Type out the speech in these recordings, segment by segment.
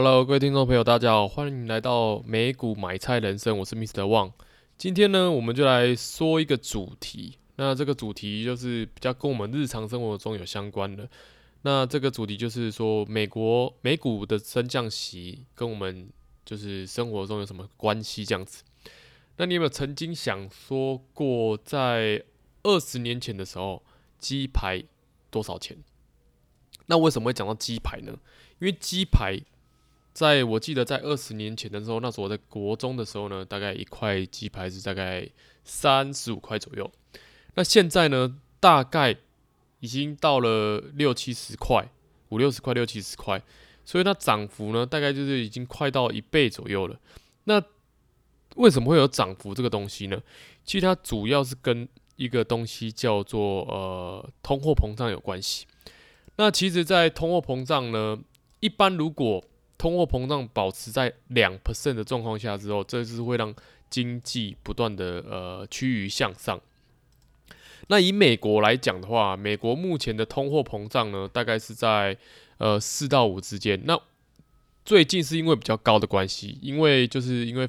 Hello，各位听众朋友，大家好，欢迎来到美股买菜人生，我是 Mr. Wang。今天呢，我们就来说一个主题。那这个主题就是比较跟我们日常生活中有相关的。那这个主题就是说，美国美股的升降息跟我们就是生活中有什么关系？这样子。那你有没有曾经想说过，在二十年前的时候，鸡排多少钱？那为什么会讲到鸡排呢？因为鸡排。在我记得，在二十年前的时候，那时候我在国中的时候呢，大概一块鸡排是大概三十五块左右。那现在呢，大概已经到了六七十块，五六十块，六七十块。所以它涨幅呢，大概就是已经快到一倍左右了。那为什么会有涨幅这个东西呢？其实它主要是跟一个东西叫做呃通货膨胀有关系。那其实，在通货膨胀呢，一般如果通货膨胀保持在两 percent 的状况下之后，这是会让经济不断的呃趋于向上。那以美国来讲的话，美国目前的通货膨胀呢，大概是在呃四到五之间。那最近是因为比较高的关系，因为就是因为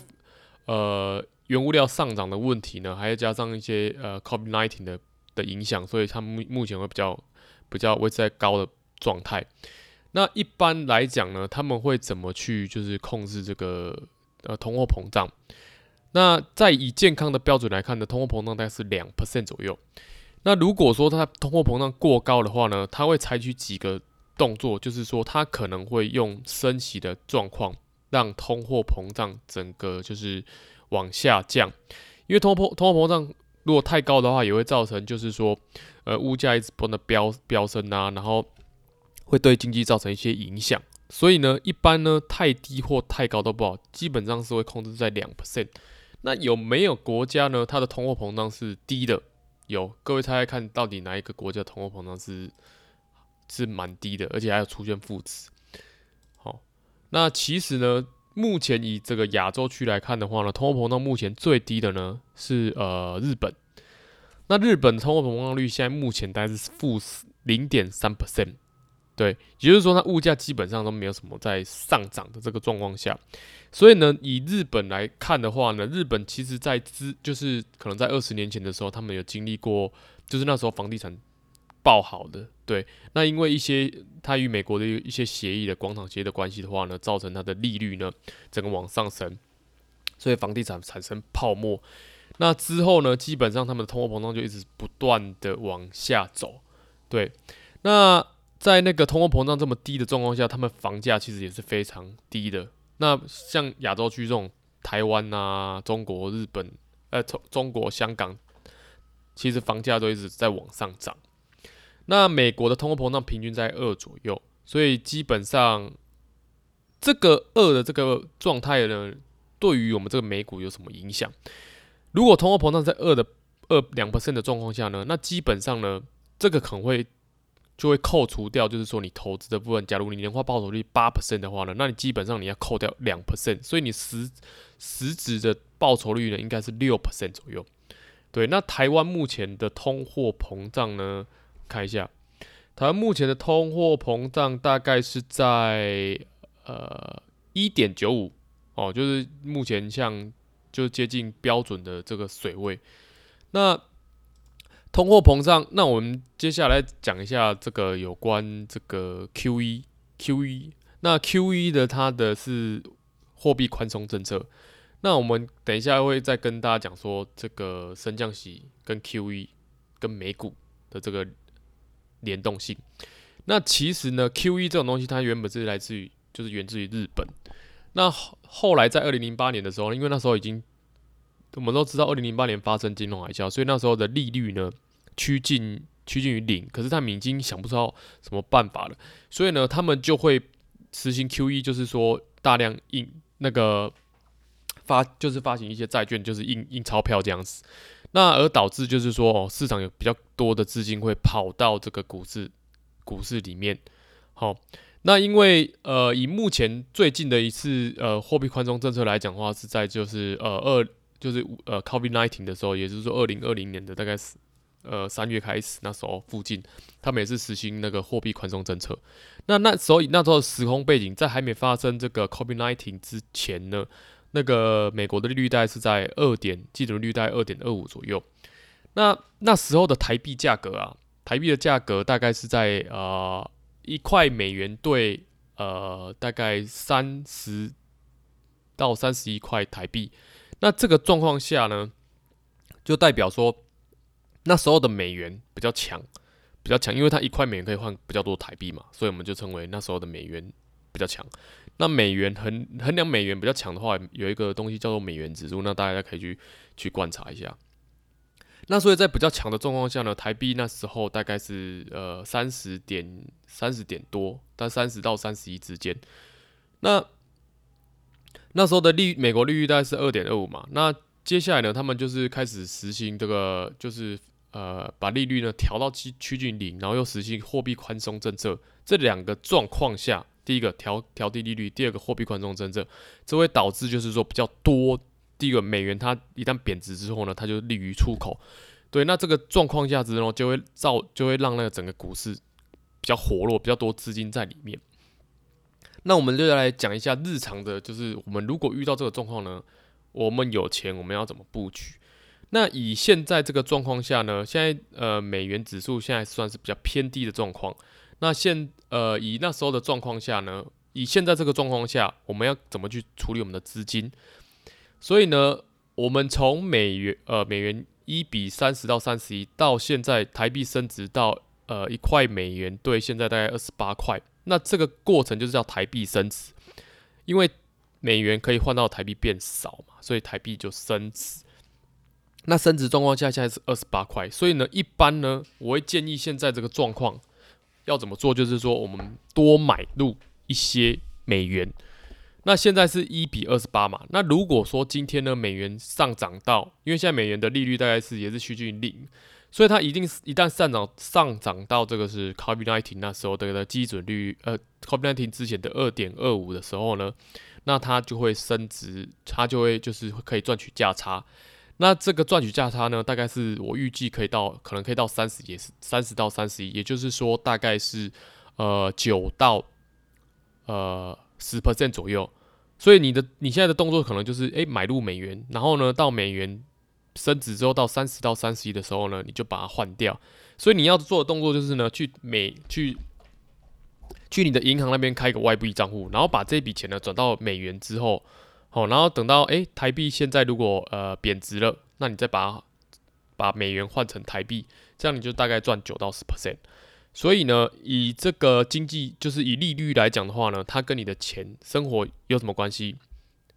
呃原物料上涨的问题呢，还要加上一些呃 COVID-19 的的影响，所以他们目目前会比较比较维持在高的状态。那一般来讲呢，他们会怎么去就是控制这个呃通货膨胀？那在以健康的标准来看呢，通货膨胀大概是两 percent 左右。那如果说它通货膨胀过高的话呢，它会采取几个动作，就是说它可能会用升息的状况让通货膨胀整个就是往下降。因为通货通货膨胀如果太高的话，也会造成就是说呃物价一直不断的飙飙升啊，然后。会对经济造成一些影响，所以呢，一般呢太低或太高都不好，基本上是会控制在两 percent。那有没有国家呢？它的通货膨胀是低的？有，各位猜猜看到底哪一个国家通货膨胀是是蛮低的，而且还有出现负值？好，那其实呢，目前以这个亚洲区来看的话呢，通货膨胀目前最低的呢是呃日本。那日本通货膨胀率现在目前大概是负零点三 percent。对，也就是说，它物价基本上都没有什么在上涨的这个状况下，所以呢，以日本来看的话呢，日本其实在之就是可能在二十年前的时候，他们有经历过，就是那时候房地产爆好的，对，那因为一些它与美国的一些协议的广场协议的关系的话呢，造成它的利率呢整个往上升，所以房地产产生泡沫，那之后呢，基本上他们的通货膨胀就一直不断的往下走，对，那。在那个通货膨胀这么低的状况下，他们房价其实也是非常低的。那像亚洲区这种台湾啊、中国、日本、呃、中中国、香港，其实房价都一直在往上涨。那美国的通货膨胀平均在二左右，所以基本上这个二的这个状态呢，对于我们这个美股有什么影响？如果通货膨胀在二的二两 percent 的状况下呢，那基本上呢，这个可能会。就会扣除掉，就是说你投资的部分。假如你年化报酬率八 percent 的话呢，那你基本上你要扣掉两 percent，所以你实实质的报酬率呢应该是六 percent 左右。对，那台湾目前的通货膨胀呢，看一下，台湾目前的通货膨胀大概是在呃一点九五哦，就是目前像就接近标准的这个水位。那通货膨胀，那我们接下来讲一下这个有关这个 QE，QE，那 QE 的它的是货币宽松政策。那我们等一下会再跟大家讲说这个升降息跟 QE 跟美股的这个联动性。那其实呢，QE 这种东西它原本是来自于就是源自于日本。那后来在二零零八年的时候，因为那时候已经。我们都知道，二零零八年发生金融海啸，所以那时候的利率呢趋近趋近于零。可是他们已经想不出什么办法了，所以呢，他们就会实行 QE，就是说大量印那个发，就是发行一些债券，就是印印钞票这样子。那而导致就是说，哦，市场有比较多的资金会跑到这个股市股市里面。好，那因为呃，以目前最近的一次呃货币宽松政策来讲的话，是在就是呃二。就是呃，COVID-19 的时候，也就是说，二零二零年的大概是呃三月开始那时候附近，他们也是实行那个货币宽松政策。那那时候那时候时空背景，在还没发生这个 COVID-19 之前呢，那个美国的利率带是在二点基准利率带二点二五左右。那那时候的台币价格啊，台币的价格大概是在呃一块美元兑呃大概三十到三十一块台币。那这个状况下呢，就代表说那时候的美元比较强，比较强，因为它一块美元可以换比较多台币嘛，所以我们就称为那时候的美元比较强。那美元衡衡量美元比较强的话，有一个东西叫做美元指数，那大家可以去去观察一下。那所以在比较强的状况下呢，台币那时候大概是呃三十点三十点多，但三十到三十一之间。那那时候的利美国利率大概是二点二五嘛，那接下来呢，他们就是开始实行这个，就是呃把利率呢调到趋趋近零，然后又实行货币宽松政策。这两个状况下，第一个调调低利率，第二个货币宽松政策，这会导致就是说比较多。第一个美元它一旦贬值之后呢，它就利于出口。对，那这个状况下之后就会造就会让那个整个股市比较活络，比较多资金在里面。那我们就来讲一下日常的，就是我们如果遇到这个状况呢，我们有钱，我们要怎么布局？那以现在这个状况下呢，现在呃美元指数现在算是比较偏低的状况。那现呃以那时候的状况下呢，以现在这个状况下，我们要怎么去处理我们的资金？所以呢，我们从美元呃美元一比三十到三十一，到现在台币升值到呃一块美元兑现在大概二十八块。那这个过程就是叫台币升值，因为美元可以换到台币变少嘛，所以台币就升值。那升值状况下现在是二十八块，所以呢，一般呢，我会建议现在这个状况要怎么做，就是说我们多买入一些美元。那现在是一比二十八嘛，那如果说今天呢，美元上涨到，因为现在美元的利率大概是也是趋近零。所以它一定是一旦上涨上涨到这个是 COVID nineteen 那时候的的基准率，呃 COVID nineteen 之前的二点二五的时候呢，那它就会升值，它就会就是可以赚取价差。那这个赚取价差呢，大概是我预计可以到可能可以到三十，也是三十到三十一，也就是说大概是呃九到呃十 percent 左右。所以你的你现在的动作可能就是诶、买入美元，然后呢到美元。升值之后到三十到三十一的时候呢，你就把它换掉。所以你要做的动作就是呢，去美去去你的银行那边开一个外币账户，然后把这笔钱呢转到美元之后，好，然后等到诶、台币现在如果呃贬值了，那你再把把美元换成台币，这样你就大概赚九到十 percent。所以呢，以这个经济就是以利率来讲的话呢，它跟你的钱生活有什么关系？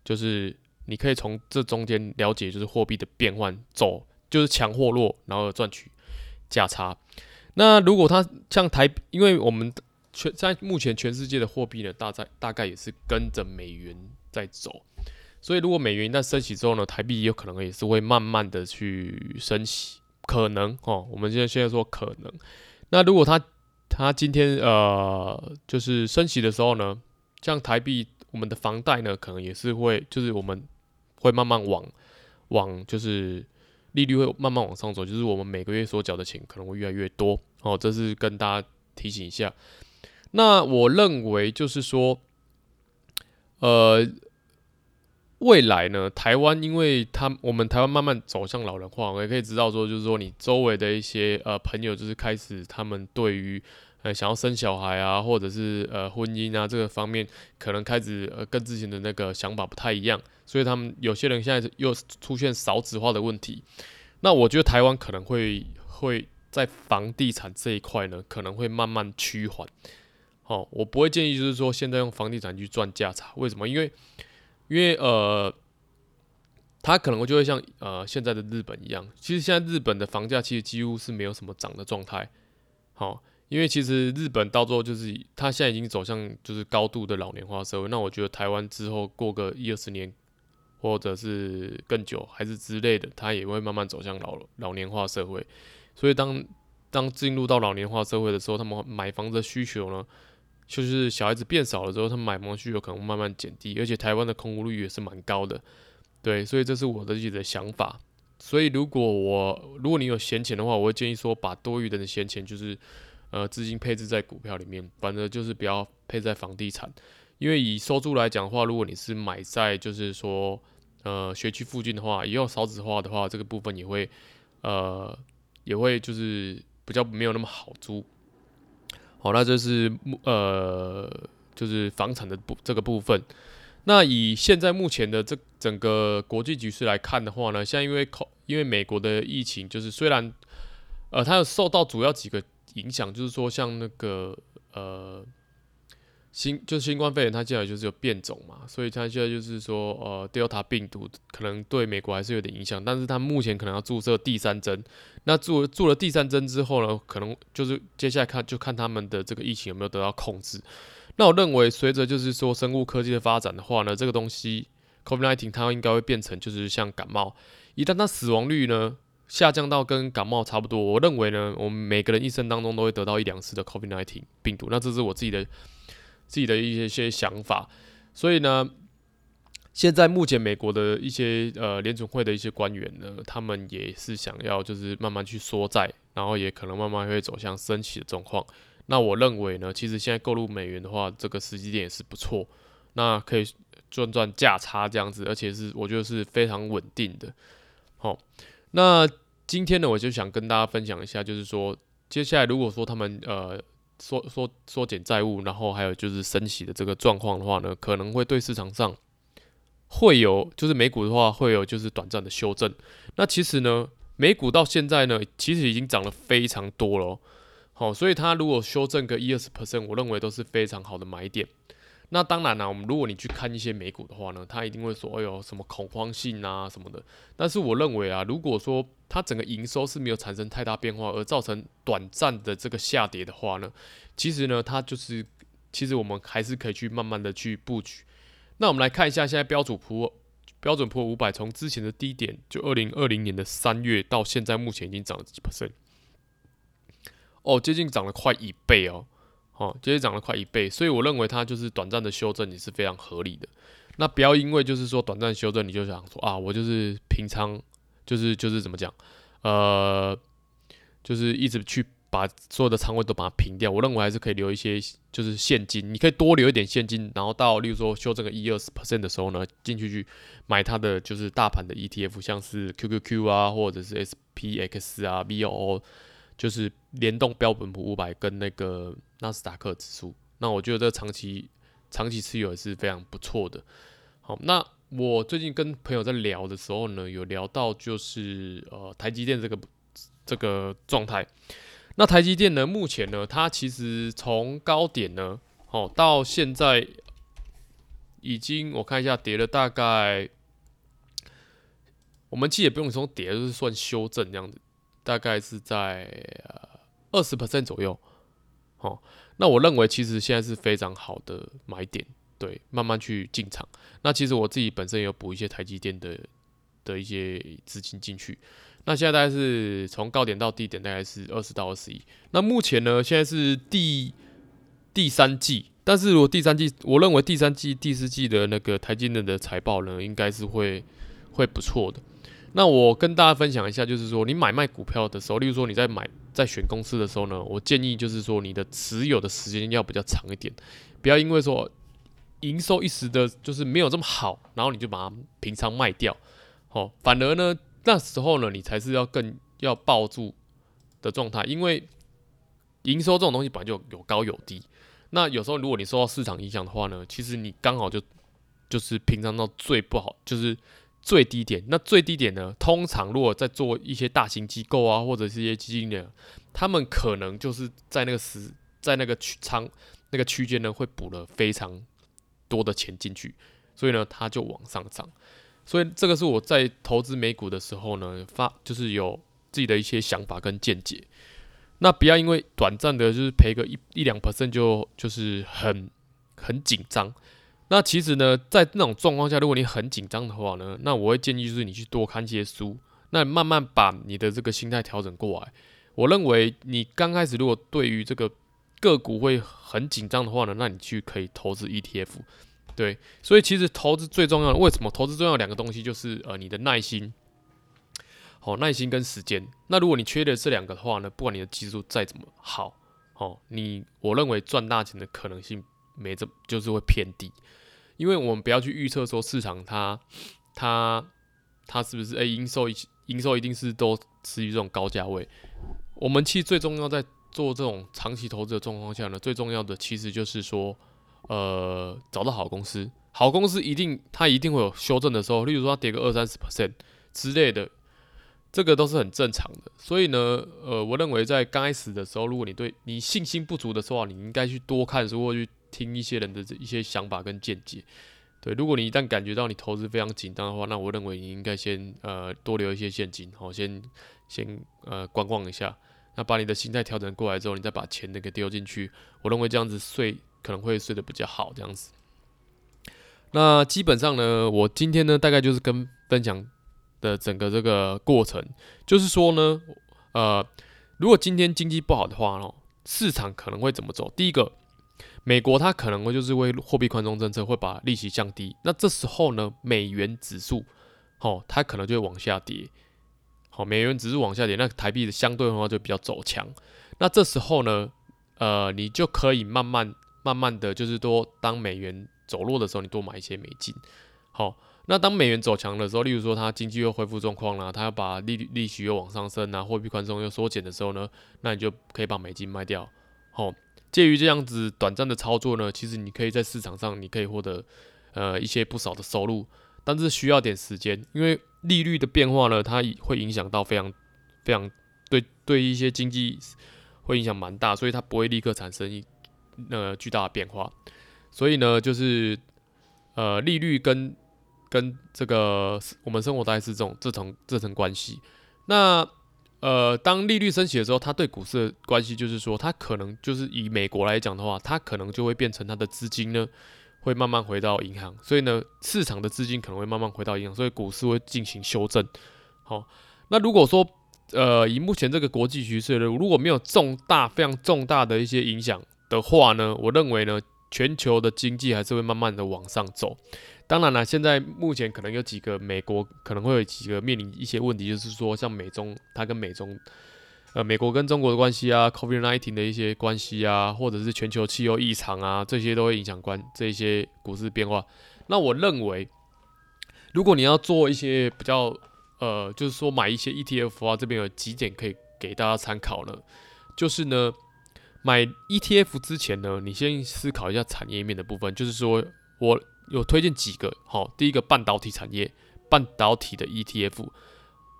就是。你可以从这中间了解，就是货币的变换走，就是强或弱，然后赚取价差。那如果它像台，因为我们全在目前全世界的货币呢，大概大概也是跟着美元在走，所以如果美元一旦升息之后呢，台币也有可能也是会慢慢的去升息，可能哦。我们现在现在说可能。那如果它它今天呃就是升息的时候呢，像台币，我们的房贷呢，可能也是会就是我们。会慢慢往往就是利率会慢慢往上走，就是我们每个月所缴的钱可能会越来越多哦。这是跟大家提醒一下。那我认为就是说，呃，未来呢，台湾因为他我们台湾慢慢走向老人化，我也可以知道说，就是说你周围的一些呃朋友，就是开始他们对于。呃，想要生小孩啊，或者是呃婚姻啊这个方面，可能开始呃跟之前的那个想法不太一样，所以他们有些人现在又出现少子化的问题。那我觉得台湾可能会会在房地产这一块呢，可能会慢慢趋缓。好，我不会建议就是说现在用房地产去赚价差，为什么？因为因为呃，它可能就会像呃现在的日本一样，其实现在日本的房价其实几乎是没有什么涨的状态。好。因为其实日本到最后就是，它现在已经走向就是高度的老年化社会。那我觉得台湾之后过个一二十年，或者是更久，还是之类的，它也会慢慢走向老老年化社会。所以当当进入到老年化社会的时候，他们买房子的需求呢，就是小孩子变少了之后，他们买房需求可能慢慢减低。而且台湾的空屋率也是蛮高的，对，所以这是我的自己的想法。所以如果我如果你有闲钱的话，我会建议说把多余的闲钱就是呃资金配置在股票里面，反正就是不要配在房地产，因为以收租来讲的话，如果你是买在就是说呃学区附近的话，也有少子化的话，这个部分也会呃也会就是比较没有那么好租。好，那就是呃就是房产的部这个部分。那以现在目前的这整个国际局势来看的话呢，像因为口因为美国的疫情，就是虽然呃它有受到主要几个影响，就是说像那个呃新就是新冠肺炎，它现在就是有变种嘛，所以它现在就是说呃 Delta 病毒可能对美国还是有点影响，但是它目前可能要注射第三针，那注注了第三针之后呢，可能就是接下来看就看他们的这个疫情有没有得到控制。那我认为，随着就是说生物科技的发展的话呢，这个东西 COVID-19 它应该会变成就是像感冒，一旦它死亡率呢下降到跟感冒差不多，我认为呢，我们每个人一生当中都会得到一两次的 COVID-19 病毒。那这是我自己的自己的一些些想法。所以呢，现在目前美国的一些呃联准会的一些官员呢，他们也是想要就是慢慢去缩债，然后也可能慢慢会走向升息的状况。那我认为呢，其实现在购入美元的话，这个时机点也是不错，那可以赚赚价差这样子，而且是我觉得是非常稳定的。好，那今天呢，我就想跟大家分享一下，就是说接下来如果说他们呃缩缩缩减债务，然后还有就是升息的这个状况的话呢，可能会对市场上会有就是美股的话会有就是短暂的修正。那其实呢，美股到现在呢，其实已经涨了非常多了。哦好，所以它如果修正个一二十 percent，我认为都是非常好的买点。那当然啦，我们如果你去看一些美股的话呢，它一定会说，哎呦，什么恐慌性啊什么的。但是我认为啊，如果说它整个营收是没有产生太大变化，而造成短暂的这个下跌的话呢，其实呢，它就是，其实我们还是可以去慢慢的去布局。那我们来看一下，现在标准普标准普五百从之前的低点，就二零二零年的三月到现在，目前已经涨了几 percent。哦，接近涨了快一倍哦，哦，接近涨了快一倍，所以我认为它就是短暂的修正也是非常合理的。那不要因为就是说短暂修正，你就想说啊，我就是平仓，就是就是怎么讲，呃，就是一直去把所有的仓位都把它平掉。我认为还是可以留一些就是现金，你可以多留一点现金，然后到例如说修正个一二十 percent 的时候呢，进去去买它的就是大盘的 ETF，像是 QQQ 啊，或者是 SPX 啊，VOO。就是联动标本普五百跟那个纳斯达克指数，那我觉得这长期长期持有也是非常不错的。好，那我最近跟朋友在聊的时候呢，有聊到就是呃台积电这个这个状态。那台积电呢，目前呢，它其实从高点呢，好到现在已经我看一下跌了大概，我们其实也不用说跌，就是算修正这样子。大概是在二十 percent 左右，哦，那我认为其实现在是非常好的买点，对，慢慢去进场。那其实我自己本身也有补一些台积电的的一些资金进去。那现在大概是从高点到低点大概是二十到二十一。那目前呢，现在是第第三季，但是如果第三季，我认为第三季、第四季的那个台积电的财报呢，应该是会会不错的。那我跟大家分享一下，就是说你买卖股票的时候，例如说你在买在选公司的时候呢，我建议就是说你的持有的时间要比较长一点，不要因为说营收一时的就是没有这么好，然后你就把它平仓卖掉，哦，反而呢那时候呢你才是要更要抱住的状态，因为营收这种东西本来就有高有低，那有时候如果你受到市场影响的话呢，其实你刚好就就是平仓到最不好就是。最低点，那最低点呢？通常如果在做一些大型机构啊，或者是一些基金的，他们可能就是在那个时，在那个区仓那个区间呢，会补了非常多的钱进去，所以呢，它就往上涨。所以这个是我在投资美股的时候呢，发就是有自己的一些想法跟见解。那不要因为短暂的，就是赔个一一两 percent 就就是很很紧张。那其实呢，在那种状况下，如果你很紧张的话呢，那我会建议就是你去多看些书，那慢慢把你的这个心态调整过来。我认为你刚开始如果对于这个个股会很紧张的话呢，那你去可以投资 ETF。对，所以其实投资最重要的，为什么投资重要两个东西就是呃你的耐心，好，耐心跟时间。那如果你缺的这两个的话呢，不管你的技术再怎么好，好，你我认为赚大钱的可能性没这么就是会偏低，因为我们不要去预测说市场它它它是不是诶营收营收一定是都持于这种高价位。我们其实最重要在做这种长期投资的状况下呢，最重要的其实就是说，呃，找到好公司，好公司一定它一定会有修正的时候，例如说它跌个二三十 percent 之类的。这个都是很正常的，所以呢，呃，我认为在刚开始的时候，如果你对你信心不足的时候，你应该去多看书或去听一些人的一些想法跟见解。对，如果你一旦感觉到你投资非常紧张的话，那我认为你应该先呃多留一些现金，好，先先呃观望一下。那把你的心态调整过来之后，你再把钱那个丢进去，我认为这样子睡可能会睡得比较好，这样子。那基本上呢，我今天呢大概就是跟分享。的整个这个过程，就是说呢，呃，如果今天经济不好的话哦，市场可能会怎么走？第一个，美国它可能会就是为货币宽松政策会把利息降低，那这时候呢，美元指数，哦，它可能就会往下跌，好，美元指数往下跌，那台币的相对的话就比较走强，那这时候呢，呃，你就可以慢慢慢慢的就是多当美元走弱的时候，你多买一些美金，好。那当美元走强的时候，例如说它经济又恢复状况了，它要把利率利息又往上升啊，货币宽松又缩减的时候呢，那你就可以把美金卖掉。好，介于这样子短暂的操作呢，其实你可以在市场上你可以获得呃一些不少的收入，但是需要点时间，因为利率的变化呢，它会影响到非常非常对对一些经济会影响蛮大，所以它不会立刻产生一呃巨大的变化。所以呢，就是呃利率跟跟这个我们生活大概是这种这层这层关系。那呃，当利率升起的时候，它对股市的关系就是说，它可能就是以美国来讲的话，它可能就会变成它的资金呢会慢慢回到银行，所以呢，市场的资金可能会慢慢回到银行，所以股市会进行修正。好，那如果说呃，以目前这个国际局势，如果没有重大非常重大的一些影响的话呢，我认为呢，全球的经济还是会慢慢的往上走。当然了，现在目前可能有几个美国可能会有几个面临一些问题，就是说像美中，它跟美中，呃，美国跟中国的关系啊，COVID-19 的一些关系啊，或者是全球气候异常啊，这些都会影响关这些股市变化。那我认为，如果你要做一些比较，呃，就是说买一些 ETF 啊，这边有几点可以给大家参考呢，就是呢，买 ETF 之前呢，你先思考一下产业面的部分，就是说我。有推荐几个，好，第一个半导体产业，半导体的 ETF，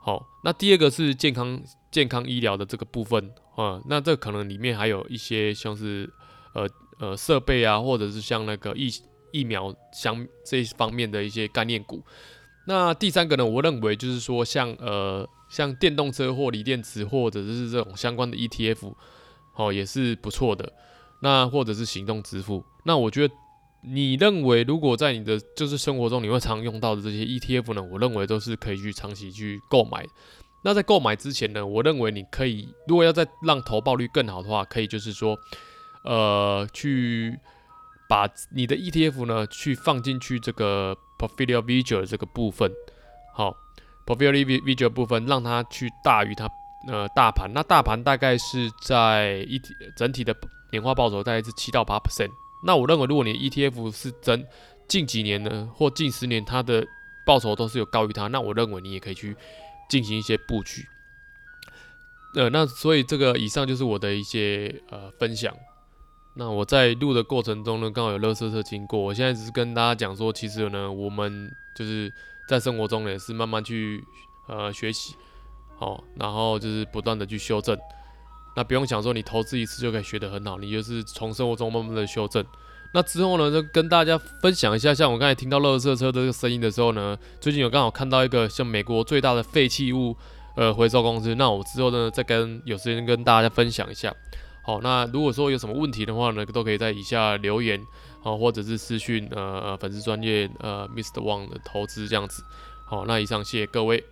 好，那第二个是健康健康医疗的这个部分，啊，那这可能里面还有一些像是呃呃设备啊，或者是像那个疫疫苗相这方面的一些概念股。那第三个呢，我认为就是说像呃像电动车或锂电池或者是这种相关的 ETF，哦也是不错的。那或者是行动支付，那我觉得。你认为，如果在你的就是生活中你会常用到的这些 ETF 呢？我认为都是可以去长期去购买。那在购买之前呢，我认为你可以，如果要再让投报率更好的话，可以就是说，呃，去把你的 ETF 呢去放进去这个 Portfolio Visual 这个部分，好，Portfolio Visual 部分让它去大于它呃大盘。那大盘大概是在一整体的年化报酬大概是七到八 percent。那我认为，如果你 ETF 是真近几年呢，或近十年，它的报酬都是有高于它，那我认为你也可以去进行一些布局。呃，那所以这个以上就是我的一些呃分享。那我在录的过程中呢，刚好有乐色车经过，我现在只是跟大家讲说，其实呢，我们就是在生活中也是慢慢去呃学习，哦，然后就是不断的去修正。那不用想说你投资一次就可以学得很好，你就是从生活中慢慢的修正。那之后呢，就跟大家分享一下，像我刚才听到垃圾车的这个声音的时候呢，最近有刚好看到一个像美国最大的废弃物呃回收公司，那我之后呢再跟有时间跟大家分享一下。好，那如果说有什么问题的话呢，都可以在以下留言，好，或者是私讯呃粉丝专业呃 Mr. Wang 的投资这样子。好，那以上谢谢各位。